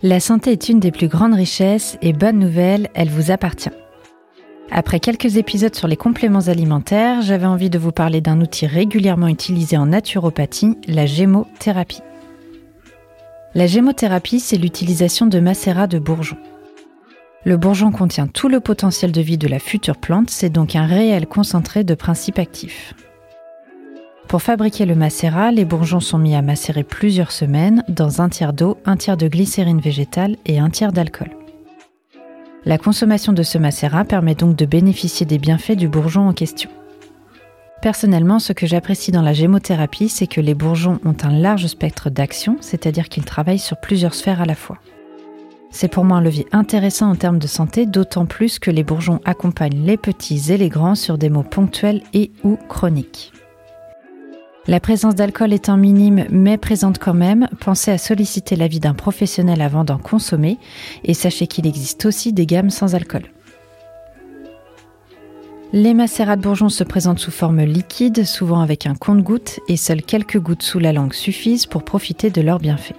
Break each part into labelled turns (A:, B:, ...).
A: La santé est une des plus grandes richesses et bonne nouvelle, elle vous appartient. Après quelques épisodes sur les compléments alimentaires, j'avais envie de vous parler d'un outil régulièrement utilisé en naturopathie, la gémothérapie. La gémothérapie, c'est l'utilisation de macérats de bourgeons. Le bourgeon contient tout le potentiel de vie de la future plante, c'est donc un réel concentré de principes actifs. Pour fabriquer le macérat, les bourgeons sont mis à macérer plusieurs semaines dans un tiers d'eau, un tiers de glycérine végétale et un tiers d'alcool. La consommation de ce macérat permet donc de bénéficier des bienfaits du bourgeon en question. Personnellement, ce que j'apprécie dans la gémothérapie, c'est que les bourgeons ont un large spectre d'action, c'est-à-dire qu'ils travaillent sur plusieurs sphères à la fois. C'est pour moi un levier intéressant en termes de santé, d'autant plus que les bourgeons accompagnent les petits et les grands sur des maux ponctuels et ou chroniques. La présence d'alcool étant minime mais présente quand même, pensez à solliciter l'avis d'un professionnel avant d'en consommer et sachez qu'il existe aussi des gammes sans alcool. Les macérats de bourgeons se présentent sous forme liquide, souvent avec un compte-gouttes, et seules quelques gouttes sous la langue suffisent pour profiter de leurs bienfaits.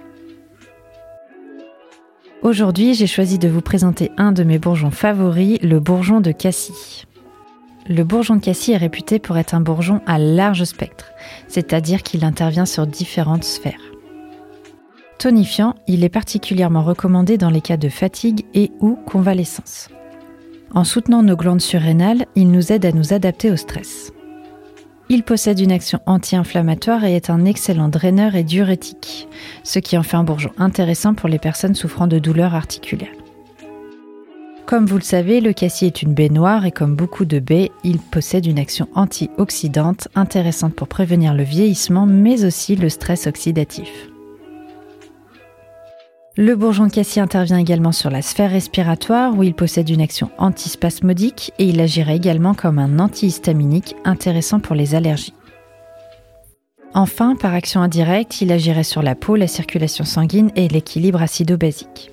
A: Aujourd'hui, j'ai choisi de vous présenter un de mes bourgeons favoris, le bourgeon de cassis. Le bourgeon de cassis est réputé pour être un bourgeon à large spectre, c'est-à-dire qu'il intervient sur différentes sphères. Tonifiant, il est particulièrement recommandé dans les cas de fatigue et ou convalescence. En soutenant nos glandes surrénales, il nous aide à nous adapter au stress. Il possède une action anti-inflammatoire et est un excellent draineur et diurétique, ce qui en fait un bourgeon intéressant pour les personnes souffrant de douleurs articulaires. Comme vous le savez, le cassis est une baie noire et comme beaucoup de baies, il possède une action antioxydante intéressante pour prévenir le vieillissement mais aussi le stress oxydatif. Le bourgeon de cassis intervient également sur la sphère respiratoire où il possède une action antispasmodique et il agirait également comme un antihistaminique intéressant pour les allergies. Enfin, par action indirecte, il agirait sur la peau, la circulation sanguine et l'équilibre acido-basique.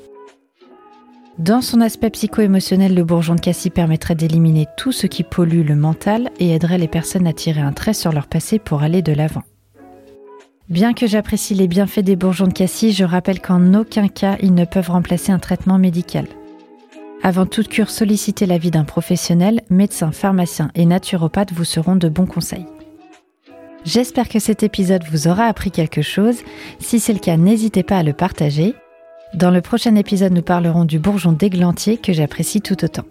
A: Dans son aspect psycho-émotionnel, le bourgeon de cassis permettrait d'éliminer tout ce qui pollue le mental et aiderait les personnes à tirer un trait sur leur passé pour aller de l'avant. Bien que j'apprécie les bienfaits des bourgeons de cassis, je rappelle qu'en aucun cas ils ne peuvent remplacer un traitement médical. Avant toute cure, sollicitez l'avis d'un professionnel, médecin, pharmacien et naturopathe vous seront de bons conseils. J'espère que cet épisode vous aura appris quelque chose. Si c'est le cas, n'hésitez pas à le partager. Dans le prochain épisode, nous parlerons du bourgeon d'églantier que j'apprécie tout autant.